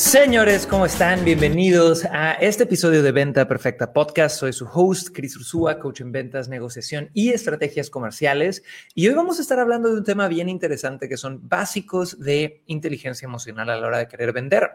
Señores, ¿cómo están? Bienvenidos a este episodio de Venta Perfecta Podcast. Soy su host, Chris Ursúa, coach en ventas, negociación y estrategias comerciales. Y hoy vamos a estar hablando de un tema bien interesante que son básicos de inteligencia emocional a la hora de querer vender.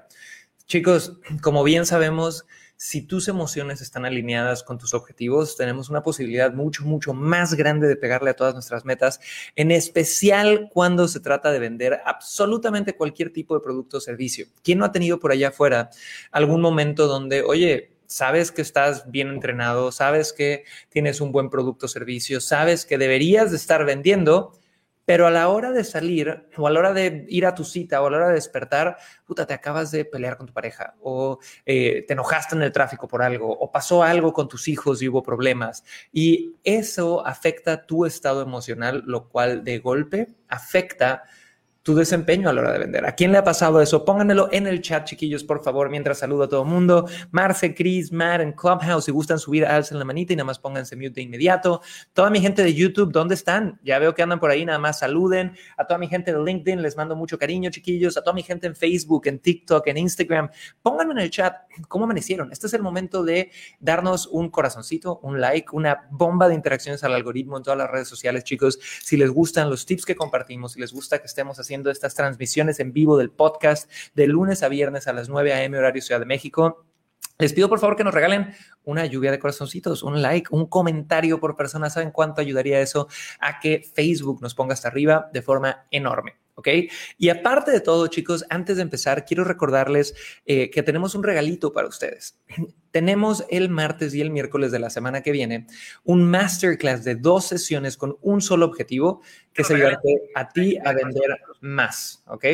Chicos, como bien sabemos, si tus emociones están alineadas con tus objetivos, tenemos una posibilidad mucho, mucho más grande de pegarle a todas nuestras metas, en especial cuando se trata de vender absolutamente cualquier tipo de producto o servicio. ¿Quién no ha tenido por allá afuera algún momento donde, oye, sabes que estás bien entrenado, sabes que tienes un buen producto o servicio, sabes que deberías de estar vendiendo, pero a la hora de salir o a la hora de ir a tu cita o a la hora de despertar, puta, te acabas de pelear con tu pareja o eh, te enojaste en el tráfico por algo o pasó algo con tus hijos y hubo problemas. Y eso afecta tu estado emocional, lo cual de golpe afecta tu desempeño a la hora de vender. ¿A quién le ha pasado eso? Pónganmelo en el chat, chiquillos, por favor, mientras saludo a todo el mundo. Marce, Chris, Matt en Clubhouse, si gustan subir, alcen la manita y nada más pónganse mute de inmediato. Toda mi gente de YouTube, ¿dónde están? Ya veo que andan por ahí, nada más saluden. A toda mi gente de LinkedIn, les mando mucho cariño, chiquillos. A toda mi gente en Facebook, en TikTok, en Instagram, pónganme en el chat cómo amanecieron. Este es el momento de darnos un corazoncito, un like, una bomba de interacciones al algoritmo en todas las redes sociales, chicos. Si les gustan los tips que compartimos, si les gusta que estemos haciendo estas transmisiones en vivo del podcast de lunes a viernes a las 9 a.m. horario Ciudad de México. Les pido por favor que nos regalen una lluvia de corazoncitos, un like, un comentario por persona. ¿Saben cuánto ayudaría eso a que Facebook nos ponga hasta arriba de forma enorme? ¿Ok? Y aparte de todo, chicos, antes de empezar, quiero recordarles eh, que tenemos un regalito para ustedes. tenemos el martes y el miércoles de la semana que viene un masterclass de dos sesiones con un solo objetivo, que es ayudarte a ti a vender más, ¿ok?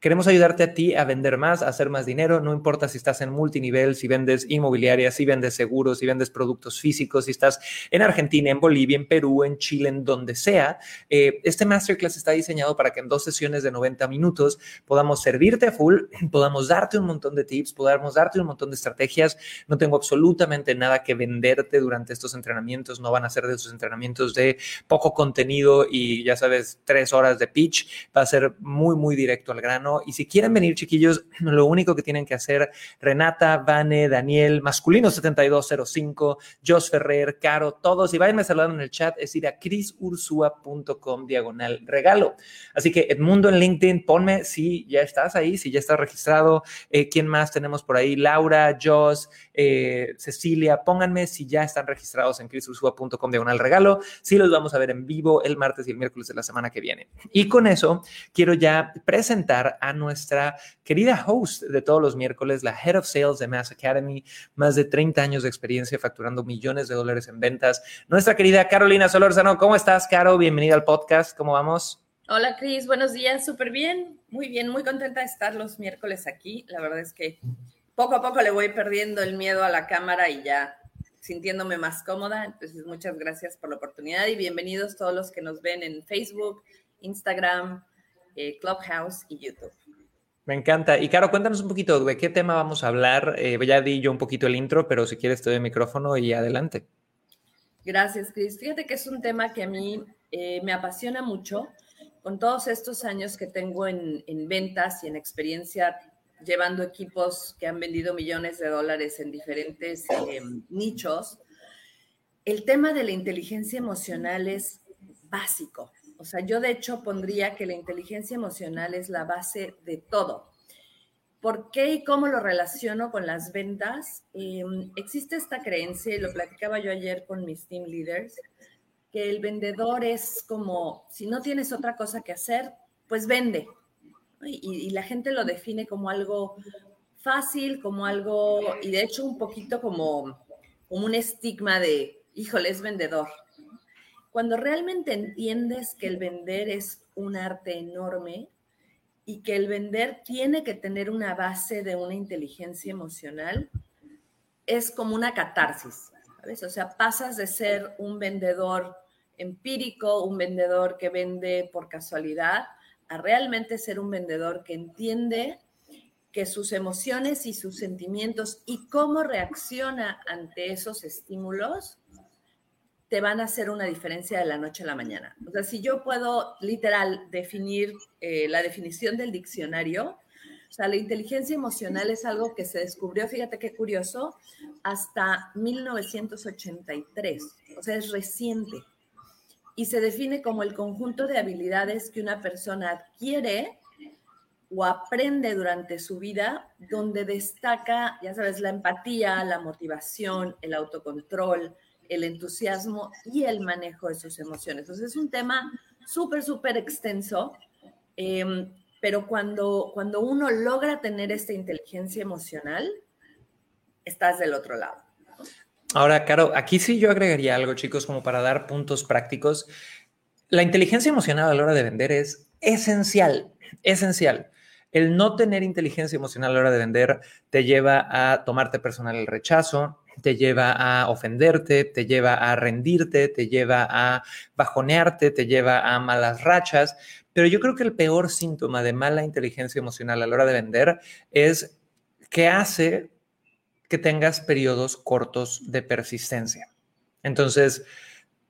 Queremos ayudarte a ti a vender más, a hacer más dinero, no importa si estás en multinivel, si vendes inmobiliaria, si vendes seguros, si vendes productos físicos, si estás en Argentina, en Bolivia, en Perú, en Chile, en donde sea. Eh, este masterclass está diseñado para que en dos sesiones de 90 minutos podamos servirte a full, podamos darte un montón de tips, podamos darte un montón de estrategias. No tengo absolutamente nada que venderte durante estos entrenamientos, no van a ser de esos entrenamientos de poco contenido y ya sabes, tres horas de pitch, va a ser muy, muy directo al grano y si quieren venir, chiquillos, lo único que tienen que hacer, Renata, Vane, Daniel, masculino 7205, Jos Ferrer, Caro, todos, y váyanme saludando en el chat, es ir a crisursua.com diagonal regalo. Así que Edmundo en LinkedIn, ponme si ya estás ahí, si ya estás registrado. Eh, ¿Quién más tenemos por ahí? Laura, Jos, eh, Cecilia, pónganme si ya están registrados en crisursua.com diagonal regalo. Sí los vamos a ver en vivo el martes y el miércoles de la semana que viene. Y con eso quiero ya presentar a nuestra querida host de todos los miércoles, la Head of Sales de Mass Academy, más de 30 años de experiencia facturando millones de dólares en ventas. Nuestra querida Carolina Solórzano, ¿cómo estás, Caro? Bienvenida al podcast, ¿cómo vamos? Hola, Cris, buenos días, súper bien, muy bien, muy contenta de estar los miércoles aquí. La verdad es que poco a poco le voy perdiendo el miedo a la cámara y ya sintiéndome más cómoda. Entonces, muchas gracias por la oportunidad y bienvenidos todos los que nos ven en Facebook, Instagram, eh, Clubhouse y YouTube. Me encanta. Y Caro, cuéntanos un poquito de qué tema vamos a hablar. Eh, ya di yo un poquito el intro, pero si quieres te doy el micrófono y adelante. Gracias, Cris. Fíjate que es un tema que a mí eh, me apasiona mucho. Con todos estos años que tengo en, ventas y en experiencia llevando equipos que han vendido millones de dólares en diferentes nichos, el tema de la inteligencia emocional es básico. O sea, yo de hecho pondría que la inteligencia emocional es la base de todo. ¿Por qué y cómo lo relaciono con las ventas? Em, existe esta creencia, y lo platicaba yo ayer con mis team leaders, que el vendedor es como, si no tienes otra cosa que hacer, pues vende. Y, y la gente lo define como algo fácil, como algo, y de hecho un poquito como un estigma de, híjole, es vendedor, cuando realmente entiendes que el vender es un arte enorme y que el vender tiene que tener una base de una inteligencia emocional, es como una catarsis. ¿sabes? O sea, pasas de ser un vendedor empírico, un vendedor que vende por casualidad, a realmente ser un vendedor que entiende que sus emociones y sus sentimientos y cómo reacciona ante esos estímulos te van a hacer una diferencia de la noche a la mañana. O sea, si yo puedo literal definir eh, la definición del diccionario, o sea, la inteligencia emocional es algo que se descubrió, fíjate qué curioso, hasta 1983. O sea, es reciente. Y se define como el conjunto de habilidades que una persona adquiere o aprende durante su vida, donde destaca, ya sabes, la empatía, la motivación, el autocontrol, el entusiasmo y el manejo de sus emociones. Entonces es un tema súper, súper extenso, em, pero cuando, cuando uno logra tener esta inteligencia emocional, estás del otro lado. Ahora, Caro, aquí sí yo agregaría algo, chicos, como para dar puntos prácticos. La inteligencia emocional a la hora de vender es esencial, esencial. El no tener inteligencia emocional a la hora de vender te lleva a tomarte personal el rechazo, te lleva a ofenderte, te lleva a rendirte, te lleva a bajonearte, te lleva a malas rachas. Pero yo creo que el peor síntoma de mala inteligencia emocional a la hora de vender es que hace que tengas periodos cortos de persistencia. Entonces,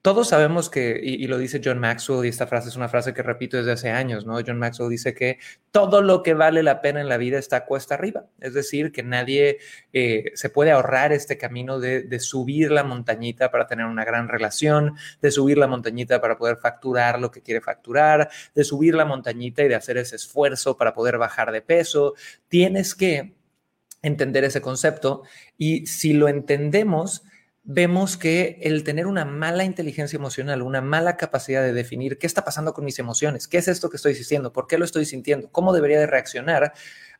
todos sabemos que, y, lo dice John Maxwell, y esta frase es una frase que repito desde hace años, ¿no? John Maxwell dice que todo lo que vale la pena en la vida está cuesta arriba. Es decir, que nadie eh, se puede ahorrar este camino de, de, subir la montañita para tener una gran relación, de subir la montañita para poder facturar lo que quiere facturar, de subir la montañita y de hacer ese esfuerzo para poder bajar de peso. Tienes que entender ese concepto y si lo entendemos, vemos que el tener una mala inteligencia emocional, una mala capacidad de definir qué está pasando con mis emociones, qué es esto que estoy sintiendo, por qué lo estoy sintiendo, cómo debería de reaccionar,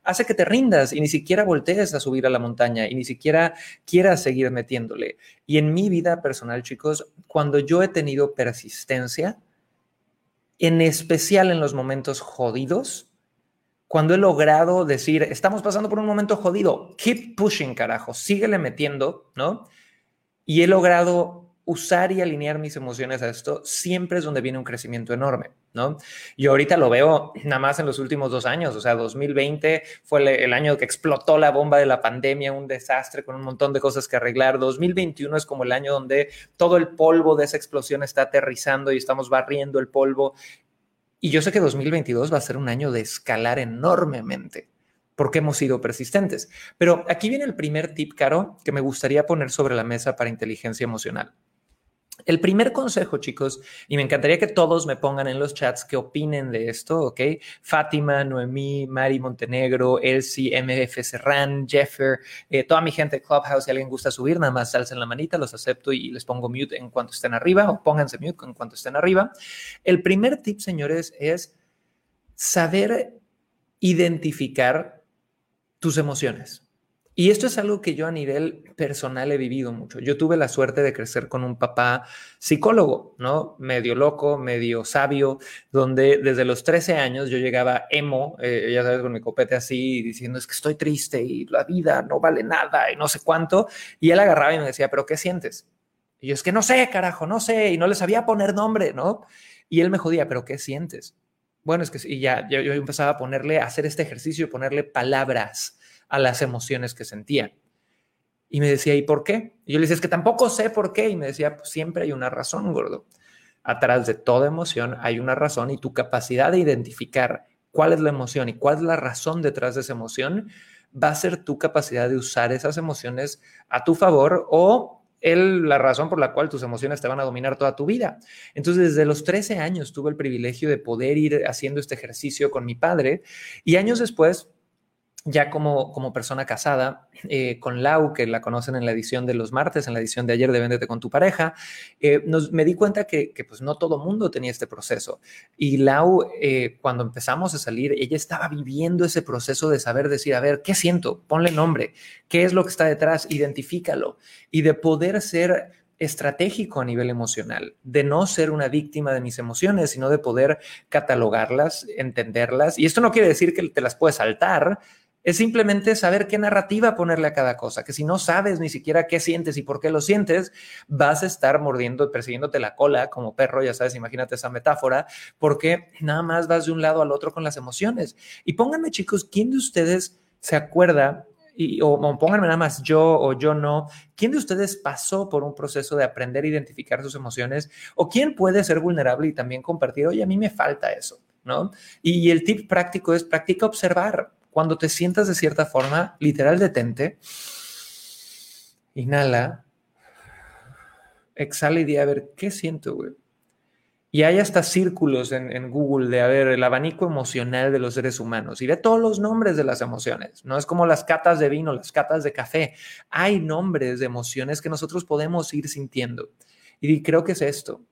hace que te rindas y ni siquiera voltees a subir a la montaña y ni siquiera quieras seguir metiéndole. Y en mi vida personal, chicos, cuando yo he tenido persistencia, en especial en los momentos jodidos, cuando he logrado decir, estamos pasando por un momento jodido, keep pushing, carajo, síguele metiendo, ¿no? Y he logrado usar y alinear mis emociones a esto, siempre es donde viene un crecimiento enorme, ¿no? Yo ahorita lo veo nada más en los últimos dos años, o sea, 2020 fue el, año que explotó la bomba de la pandemia, un desastre con un montón de cosas que arreglar. 2021 es como el año donde todo el polvo de esa explosión está aterrizando y estamos barriendo el polvo. Y yo sé que 2022 va a ser un año de escalar enormemente porque hemos sido persistentes. Pero aquí viene el primer tip, Caro, que me gustaría poner sobre la mesa para inteligencia emocional. El primer consejo, chicos, y me encantaría que todos me pongan en los chats qué opinen de esto, ¿ok? Fátima, Noemí, Mari Montenegro, Elsie, MF Serran, Jeffer, eh, toda mi gente de Clubhouse, si alguien gusta subir, nada más alcen la manita, los acepto y les pongo mute en cuanto estén arriba o pónganse mute en cuanto estén arriba. El primer tip, señores, es saber identificar tus emociones. Y esto es algo que yo a nivel personal he vivido mucho. Yo tuve la suerte de crecer con un papá psicólogo, ¿no? Medio loco, medio sabio, donde desde los 13 años yo llegaba emo, eh, ya sabes, con mi copete así, diciendo es que estoy triste y la vida no vale nada y no sé cuánto. Y él agarraba y me decía, pero ¿qué sientes? Y yo es que no sé, carajo, no sé, y no le sabía poner nombre, ¿no? Y él me jodía, pero ¿qué sientes? Bueno, es que y ya yo, empezaba a ponerle, a hacer este ejercicio, ponerle palabras a las emociones que sentía. Y me decía, ¿y por qué? Y yo le decía, es que tampoco sé por qué. Y me decía, pues siempre hay una razón, gordo. Atrás de toda emoción hay una razón y tu capacidad de identificar cuál es la emoción y cuál es la razón detrás de esa emoción va a ser tu capacidad de usar esas emociones a tu favor o él la razón por la cual tus emociones te van a dominar toda tu vida. Entonces, desde los 13 años tuve el privilegio de poder ir haciendo este ejercicio con mi padre y años después ya como, como persona casada, eh, con Lau, que la conocen en la edición de los martes, en la edición de ayer de Véndete con tu pareja, eh, nos, me di cuenta que, que, pues no todo mundo tenía este proceso. Y Lau, eh, cuando empezamos a salir, ella estaba viviendo ese proceso de saber decir, a ver, ¿qué siento? Ponle nombre, ¿qué es lo que está detrás? Identifícalo. Y de poder ser estratégico a nivel emocional, de no ser una víctima de mis emociones, sino de poder catalogarlas, entenderlas. Y esto no quiere decir que te las puedes saltar, Es simplemente saber qué narrativa ponerle a cada cosa, que si no sabes ni siquiera qué sientes y por qué lo sientes, vas a estar mordiendo, persiguiéndote la cola como perro, ya sabes, imagínate esa metáfora, porque nada más vas de un lado al otro con las emociones. Y pónganme chicos, ¿quién de ustedes se acuerda y, o, o, pónganme nada más yo o yo no, ¿quién de ustedes pasó por un proceso de aprender a identificar sus emociones? ¿O quién puede ser vulnerable y también compartir, oye, a mí me falta eso, ¿no? Y el tip práctico es practica observar. Cuando te sientas de cierta forma, literal detente, inhala, exhala y di a ver, ¿qué siento, güey? Y hay hasta círculos en, en, Google de, a ver, el abanico emocional de los seres humanos y ve todos los nombres de las emociones. No es como las catas de vino, las catas de café. Hay nombres de emociones que nosotros podemos ir sintiendo. Y creo que es esto.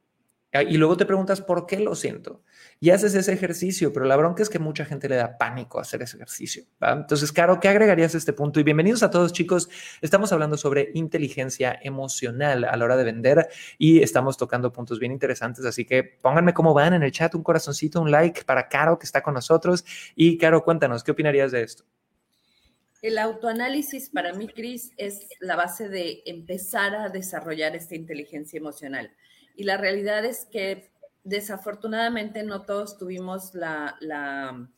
Y luego te preguntas, ¿por qué lo siento? Y haces ese ejercicio, pero la bronca es que mucha gente le da pánico hacer ese ejercicio. Entonces, Caro, ¿qué agregarías a este punto? Y bienvenidos a todos, chicos. Estamos hablando sobre inteligencia emocional a la hora de vender y estamos tocando puntos bien interesantes. Así que pónganme cómo van en el chat, un corazoncito, un like para Caro que está con nosotros. Y Caro, cuéntanos, ¿qué opinarías de esto? El autoanálisis para mí, Cris, es la base de empezar a desarrollar esta inteligencia emocional. Y la realidad es que desafortunadamente no todos tuvimos la,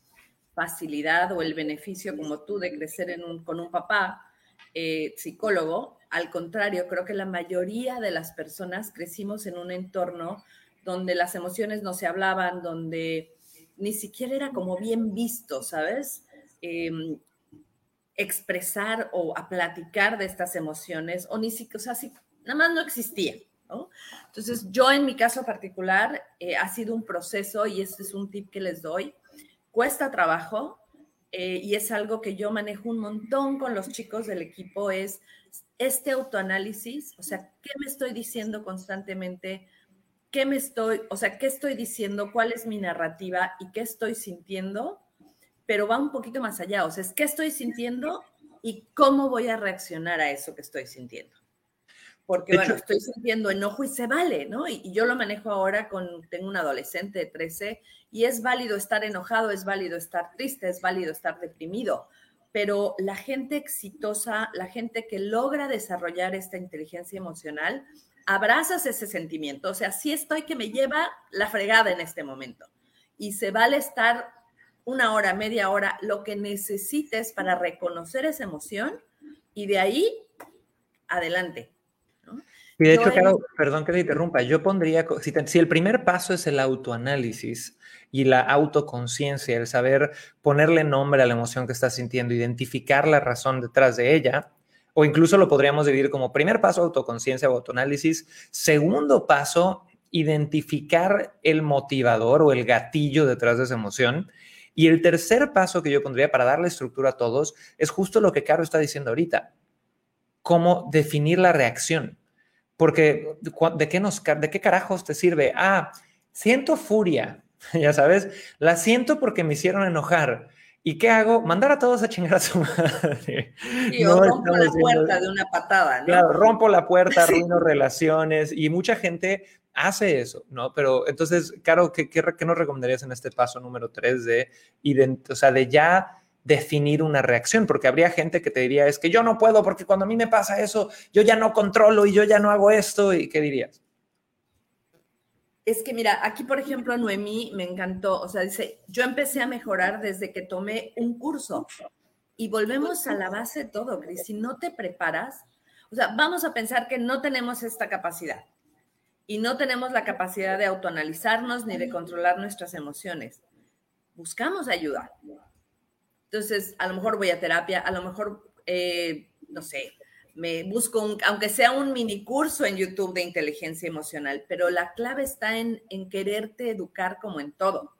facilidad o el beneficio como tú de crecer con un papá eh, psicólogo. Al contrario, creo que la mayoría de las personas crecimos en un entorno donde las emociones no se hablaban, donde ni siquiera era como bien visto, ¿sabes? Eh, expresar o a platicar de estas emociones, o ni siquiera, o sea, si, nada más no existía. Entonces, yo en mi caso particular eh, ha sido un proceso y este es un tip que les doy. Cuesta trabajo eh, y es algo que yo manejo un montón con los chicos del equipo, es este autoanálisis, o sea, ¿qué me estoy diciendo constantemente? ¿Qué me estoy, o sea, qué estoy diciendo? ¿Cuál es mi narrativa y qué estoy sintiendo? Pero va un poquito más allá, o sea, es qué estoy sintiendo y cómo voy a reaccionar a eso que estoy sintiendo porque bueno, estoy sintiendo enojo y se vale, ¿no? Y, y, yo lo manejo ahora con, tengo un adolescente de 13 y es válido estar enojado, es válido estar triste, es válido estar deprimido, pero la gente exitosa, la gente que logra desarrollar esta inteligencia emocional, abrazas ese sentimiento, o sea, sí estoy que me lleva la fregada en este momento y se vale estar una hora, media hora, lo que necesites para reconocer esa emoción y de ahí adelante y de hecho, Caro, perdón que te interrumpa, yo pondría, si, te, si, el primer paso es el autoanálisis y la autoconciencia, el saber ponerle nombre a la emoción que estás sintiendo, identificar la razón detrás de ella, o incluso lo podríamos dividir como primer paso autoconciencia o autoanálisis, segundo paso, identificar el motivador o el gatillo detrás de esa emoción. Y el tercer paso que yo pondría para darle estructura a todos es justo lo que Caro está diciendo ahorita, cómo definir la reacción. Porque ¿de qué, nos, ¿de qué carajos te sirve? Ah, siento furia, ya sabes, la siento porque me hicieron enojar. ¿Y qué hago? Mandar a todos a chingar a su madre. Y no rompo la puerta de una patada, ¿no? Claro, rompo la puerta, arruino relaciones y mucha gente hace eso, ¿no? Pero entonces, Caro, ¿qué, qué, qué nos recomendarías en este paso número tres de, o sea, de ya definir una reacción, porque habría gente que te diría, es que yo no puedo porque cuando a mí me pasa eso, yo ya no controlo y yo ya no hago esto, ¿y qué dirías? Es que mira, aquí por ejemplo Noemí me encantó, o sea, dice, yo empecé a mejorar desde que tomé un curso y volvemos a la base de todo, Cris, si no te preparas, o sea, vamos a pensar que no tenemos esta capacidad y no tenemos la capacidad de autoanalizarnos ni de controlar nuestras emociones. Buscamos ayuda entonces, a lo mejor voy a terapia, a lo mejor, eh, no sé, me busco, un, aunque sea un mini curso en YouTube de inteligencia emocional, pero la clave está en, en quererte educar como en todo.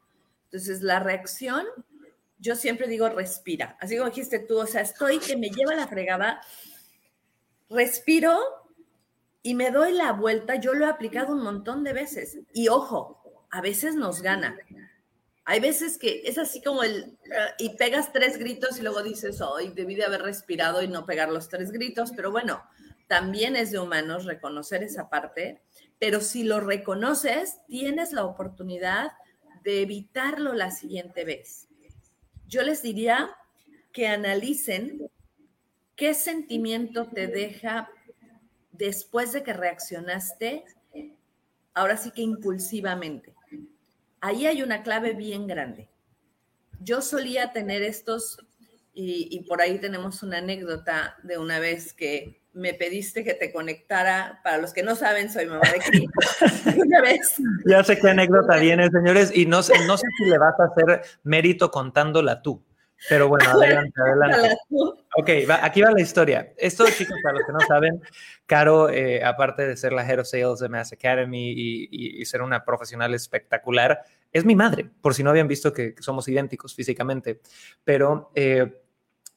Entonces, la reacción, yo siempre digo, respira. Así como dijiste tú, o sea, estoy que me lleva la fregada, respiro y me doy la vuelta. Yo lo he aplicado un montón de veces. Y ojo, a veces nos gana. Hay veces que es así como el, y pegas tres gritos y luego dices, hoy debí de haber respirado y no pegar los tres gritos, pero bueno, también es de humanos reconocer esa parte, pero si lo reconoces, tienes la oportunidad de evitarlo la siguiente vez. Yo les diría, que analicen qué sentimiento te deja después de que reaccionaste, ahora sí que impulsivamente. Ahí hay una clave bien grande. Yo solía tener estos, y, por ahí tenemos una anécdota de una vez que me pediste que te conectara. Para los que no saben, soy mamá de Cris. Una vez. Ya sé qué anécdota viene, señores, y no sé, no sé si le vas a hacer mérito contándola tú. Pero bueno, adelante, adelante. Ok, aquí va la historia. Esto, chicos, para los que no saben, Caro, eh, aparte de ser la Head of Sales de Mass Academy y, ser una profesional espectacular, es mi madre, por si no habían visto que, somos idénticos físicamente. Pero eh,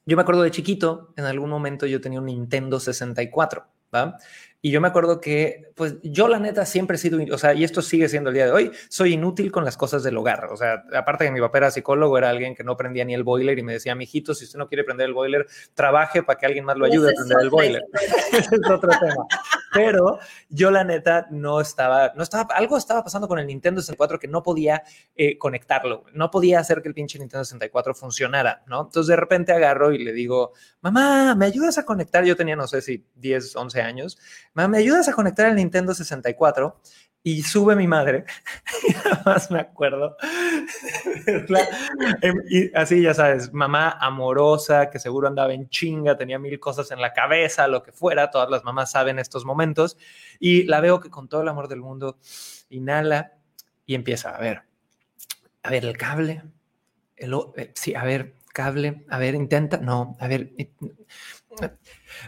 yo me acuerdo de chiquito, en algún momento yo tenía un Nintendo 64, ¿va? Y yo me acuerdo que, pues yo la neta siempre he sido, o sea, y esto sigue siendo el día de hoy, soy inútil con las cosas del hogar. O sea, aparte de que mi papá era psicólogo, era alguien que no prendía ni el boiler y me decía, mijito, si usted no quiere prender el boiler, trabaje para que alguien más lo ayude a prender el boiler. Ese es otro tema. Pero yo la neta no estaba, no estaba, algo estaba pasando con el Nintendo 64 que no podía eh, conectarlo, no podía hacer que el pinche Nintendo 64 funcionara, ¿no? Entonces de repente agarro y le digo, mamá, ¿me ayudas a conectar? Yo tenía, no sé si 10, 11 años ¿me ayudas a conectar el Nintendo 64? Y sube mi madre, y más me acuerdo, em, y así ya sabes, mamá amorosa, que seguro andaba en chinga, tenía mil cosas en la cabeza, lo que fuera, todas las mamás saben estos momentos, y la veo que con todo el amor del mundo inhala y empieza a ver, a ver el cable, eh, sí, a ver, cable, a ver, intenta, no, a ver,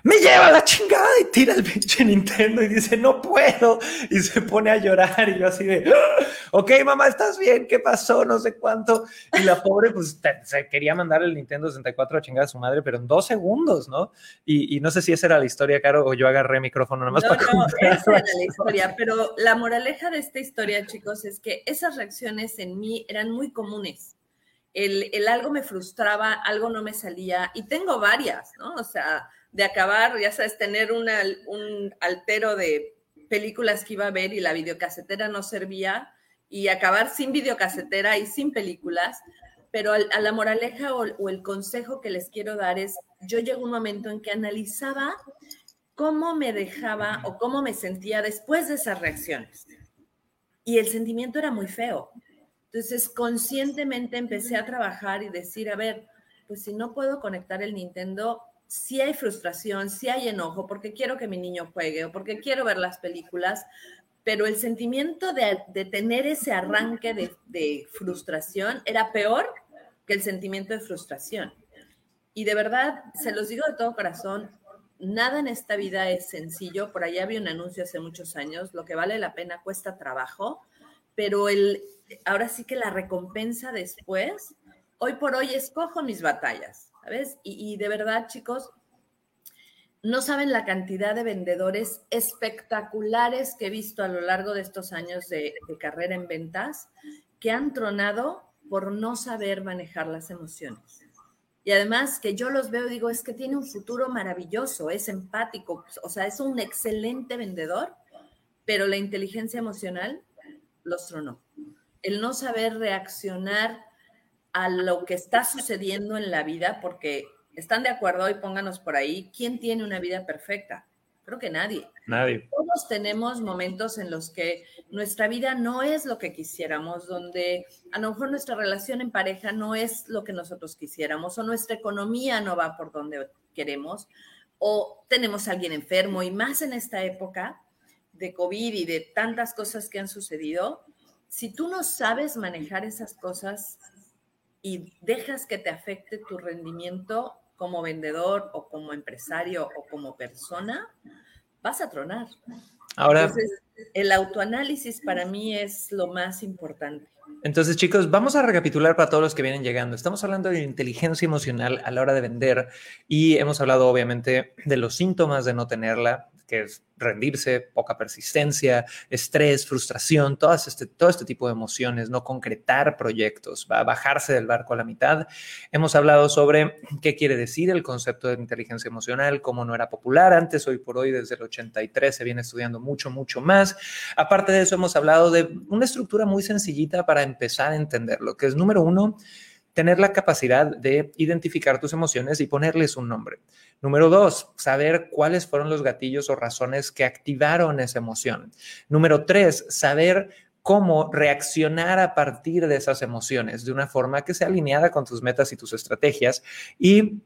me lleva la chingada y tira el pinche Nintendo y dice, no puedo. Y se pone a llorar y yo así de, ah, ok, mamá, ¿estás bien? ¿Qué pasó? No sé cuánto. Y la pobre, pues, se quería mandar el Nintendo 64 a chingar a su madre, pero en dos segundos, ¿no? Y, no sé si esa era la historia, Caro, o yo agarré micrófono nada más para No, esa era la historia, pero la moraleja de esta historia, chicos, es que esas reacciones en mí eran muy comunes. El, el algo me frustraba, algo no me salía, y tengo varias, ¿no? O sea, de acabar, ya sabes, tener un altero de películas que iba a ver y la videocasetera no servía y acabar sin videocasetera y sin películas. Pero a la moraleja o, o el consejo que les quiero dar es, yo llego un momento en que analizaba cómo me dejaba o cómo me sentía después de esas reacciones. Y el sentimiento era muy feo. Entonces, conscientemente empecé a trabajar y decir, a ver, pues si no puedo conectar el Nintendo, si hay frustración, si hay enojo, porque quiero que mi niño juegue o porque quiero ver las películas, pero el sentimiento de, tener ese arranque de, de, frustración era peor que el sentimiento de frustración. Y de verdad, se los digo de todo corazón, nada en esta vida es sencillo. Por allá había un anuncio hace muchos años, lo que vale la pena cuesta trabajo, pero el, ahora sí que la recompensa después, hoy por hoy escojo mis batallas ¿sabes? Y, de verdad, chicos, no saben la cantidad de vendedores espectaculares que he visto a lo largo de estos años de, carrera en ventas que han tronado por no saber manejar las emociones. Y además que yo los veo, digo, es que tiene un futuro maravilloso, es empático, o sea, es un excelente vendedor, pero la inteligencia emocional los tronó. El no saber reaccionar a lo que está sucediendo en la vida, porque están de acuerdo y pónganos por ahí, ¿quién tiene una vida perfecta? Creo que nadie. Nadie. Todos tenemos momentos en los que nuestra vida no es lo que quisiéramos, donde a lo mejor nuestra relación en pareja no es lo que nosotros quisiéramos, o nuestra economía no va por donde queremos, o tenemos a alguien enfermo, y más en esta época de COVID y de tantas cosas que han sucedido, si tú no sabes manejar esas cosas, y dejas que te afecte tu rendimiento como vendedor o como empresario o como persona, vas a tronar. Ahora, Entonces, el autoanálisis para mí es lo más importante. Entonces, chicos, vamos a recapitular para todos los que vienen llegando. Estamos hablando de inteligencia emocional a la hora de vender y hemos hablado obviamente de los síntomas de no tenerla, que es rendirse, poca persistencia, estrés, frustración, todas este, todo este tipo de emociones, no concretar proyectos, va a bajarse del barco a la mitad. Hemos hablado sobre qué quiere decir el concepto de inteligencia emocional, cómo no era popular antes, hoy por hoy desde el 83 se viene estudiando mucho, mucho más. Aparte de eso, hemos hablado de una estructura muy sencillita para empezar a entenderlo, que es número uno, tener la capacidad de identificar tus emociones y ponerles un nombre. Número dos, saber cuáles fueron los gatillos o razones que activaron esa emoción. Número tres, saber cómo reaccionar a partir de esas emociones de una forma que sea alineada con tus metas y tus estrategias. Y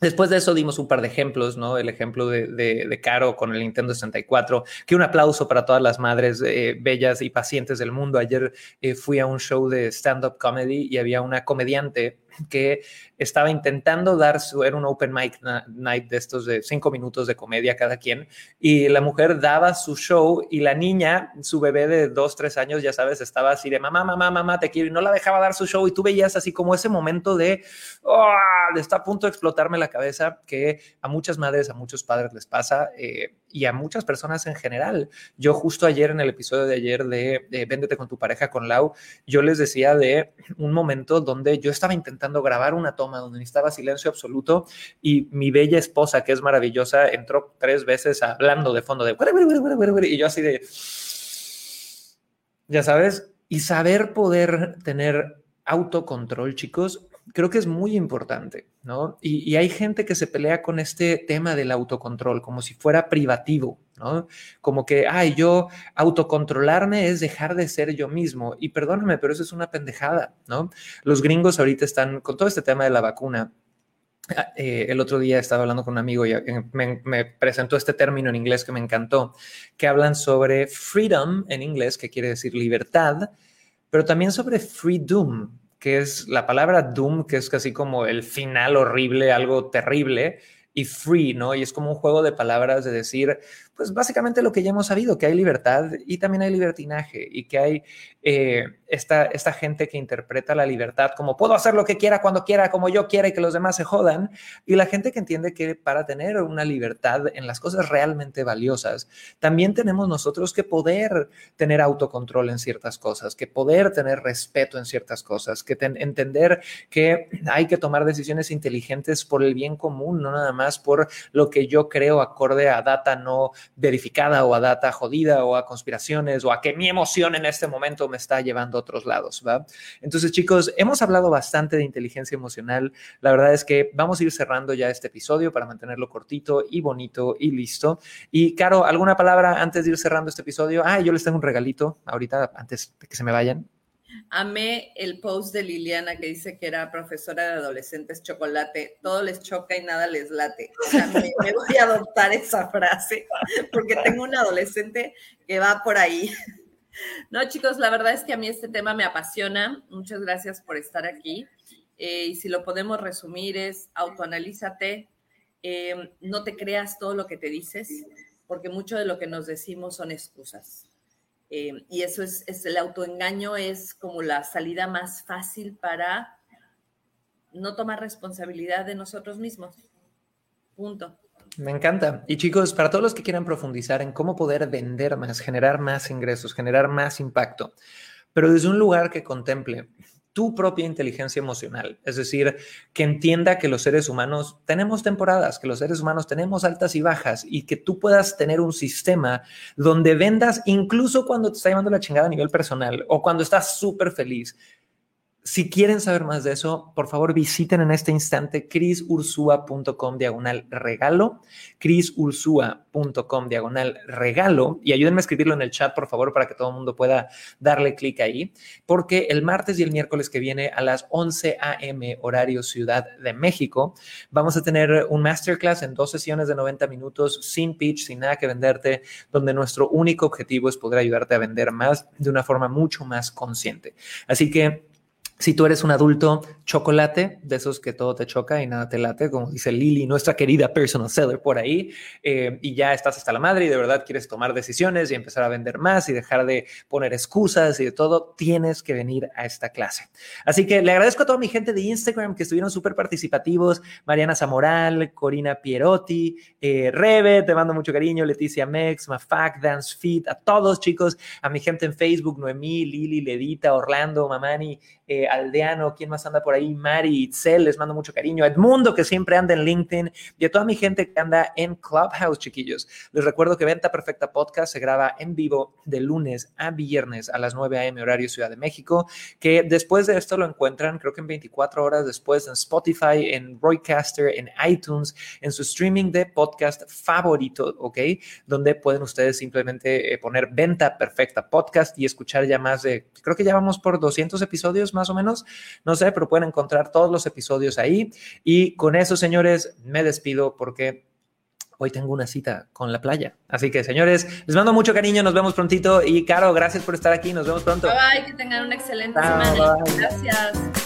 Después de eso dimos un par de ejemplos, ¿no? El ejemplo de, Caro con el Nintendo 64, que un aplauso para todas las madres eh, bellas y pacientes del mundo. Ayer eh, fui a un show de stand-up comedy y había una comediante que estaba intentando dar su, era un open mic night de estos de cinco minutos de comedia cada quien, y la mujer daba su show y la niña, su bebé de dos, tres años, ya sabes, estaba así de mamá, mamá, mamá, te quiero, y no la dejaba dar su show, y tú veías así como ese momento de, oh, está a punto de explotarme la cabeza, que a muchas madres, a muchos padres les pasa, eh, y a muchas personas en general. Yo justo ayer en el episodio de ayer de, de Véndete con tu pareja con Lau, yo les decía de un momento donde yo estaba intentando grabar una toma donde necesitaba silencio absoluto y mi bella esposa, que es maravillosa, entró tres veces hablando de fondo de y yo así de, ya sabes, y saber poder tener autocontrol, chicos, creo que es muy importante, ¿no? Y, hay gente que se pelea con este tema del autocontrol como si fuera privativo, ¿no? Como que, ay, yo autocontrolarme es dejar de ser yo mismo. Y perdóname, pero eso es una pendejada, ¿no? Los gringos ahorita están con todo este tema de la vacuna. Ah, eh, el otro día estaba hablando con un amigo y eh, me, me, presentó este término en inglés que me encantó, que hablan sobre freedom en inglés, que quiere decir libertad, pero también sobre freedom, que es la palabra doom, que es casi como el final horrible, algo terrible, y free, ¿no? Y es como un juego de palabras de decir, pues básicamente lo que ya hemos sabido, que hay libertad y también hay libertinaje y que hay eh, esta, esta gente que interpreta la libertad como puedo hacer lo que quiera, cuando quiera, como yo quiera y que los demás se jodan. Y la gente que entiende que para tener una libertad en las cosas realmente valiosas, también tenemos nosotros que poder tener autocontrol en ciertas cosas, que poder tener respeto en ciertas cosas, que entender que hay que tomar decisiones inteligentes por el bien común, no nada más por lo que yo creo acorde a data no verificada o a data jodida o a conspiraciones o a que mi emoción en este momento me está llevando a otros lados, ¿va? Entonces, chicos, hemos hablado bastante de inteligencia emocional. La verdad es que vamos a ir cerrando ya este episodio para mantenerlo cortito y bonito y listo. Y, Caro, ¿alguna palabra antes de ir cerrando este episodio? Ah, yo les tengo un regalito ahorita antes de que se me vayan. Amé el post de Liliana que dice que era profesora de adolescentes chocolate. Todo les choca y nada les late. Me, voy a adoptar esa frase porque tengo un adolescente que va por ahí. No, chicos, la verdad es que a mí este tema me apasiona. Muchas gracias por estar aquí. Eh, y si lo podemos resumir es autoanalízate, eh, no te creas todo lo que te dices, porque mucho de lo que nos decimos son excusas. Eh, y eso es, el autoengaño, es como la salida más fácil para no tomar responsabilidad de nosotros mismos. Punto. Me encanta. Y chicos, para todos los que quieran profundizar en cómo poder vender más, generar más ingresos, generar más impacto, pero desde un lugar que contemple tu propia inteligencia emocional, es decir, que entienda que los seres humanos tenemos temporadas, que los seres humanos tenemos altas y bajas y que tú puedas tener un sistema donde vendas incluso cuando te está llevando la chingada a nivel personal o cuando estás súper feliz, si quieren saber más de eso, por favor visiten en este instante crisursua.com diagonal regalo, crisursua.com diagonal regalo y ayúdenme a escribirlo en el chat, por favor, para que todo el mundo pueda darle clic ahí, porque el martes y el miércoles que viene a las 11 a.m. horario Ciudad de México, vamos a tener un masterclass en dos sesiones de 90 minutos sin pitch, sin nada que venderte, donde nuestro único objetivo es poder ayudarte a vender más de una forma mucho más consciente. Así que si tú eres un adulto chocolate, de esos que todo te choca y nada te late, como dice Lili, nuestra querida personal seller por ahí, eh, y ya estás hasta la madre y de verdad quieres tomar decisiones y empezar a vender más y dejar de poner excusas y de todo, tienes que venir a esta clase. Así que le agradezco a toda mi gente de Instagram que estuvieron súper participativos, Mariana Zamoral, Corina Pierotti, eh, Rebe, te mando mucho cariño, Leticia Mex, Mafac, Dance Fit, a todos chicos, a mi gente en Facebook, Noemí, Lili, Ledita, Orlando, Mamani, eh, eh, Aldeano, ¿quién más anda por ahí? Mari, Itzel, les mando mucho cariño. Edmundo, que siempre anda en LinkedIn. Y a toda mi gente que anda en Clubhouse, chiquillos. Les recuerdo que Venta Perfecta Podcast se graba en vivo de lunes a viernes a las 9 a.m. horario Ciudad de México, que después de esto lo encuentran, creo que en 24 horas después en Spotify, en Broadcaster, en iTunes, en su streaming de podcast favorito, ¿ok? Donde pueden ustedes simplemente eh, poner Venta Perfecta Podcast y escuchar ya más de, creo que ya vamos por 200 episodios más o menos, no sé, pero pueden encontrar todos los episodios ahí. Y con eso, señores, me despido porque hoy tengo una cita con la playa. Así que, señores, les mando mucho cariño, nos vemos prontito. Y, Caro, gracias por estar aquí, nos vemos pronto. Bye, que tengan una excelente semana. Gracias.